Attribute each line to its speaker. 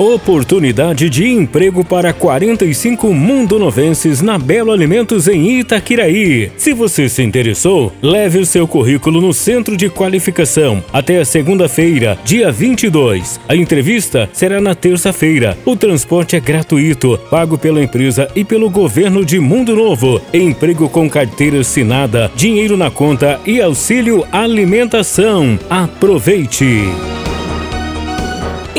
Speaker 1: Oportunidade de emprego para 45 mundonovenses na Belo Alimentos em Itaquiraí. Se você se interessou, leve o seu currículo no Centro de Qualificação até segunda-feira, dia 22. A entrevista será na terça-feira. O transporte é gratuito, pago pela empresa e pelo governo de Mundo Novo. Emprego com carteira assinada, dinheiro na conta e auxílio alimentação. Aproveite!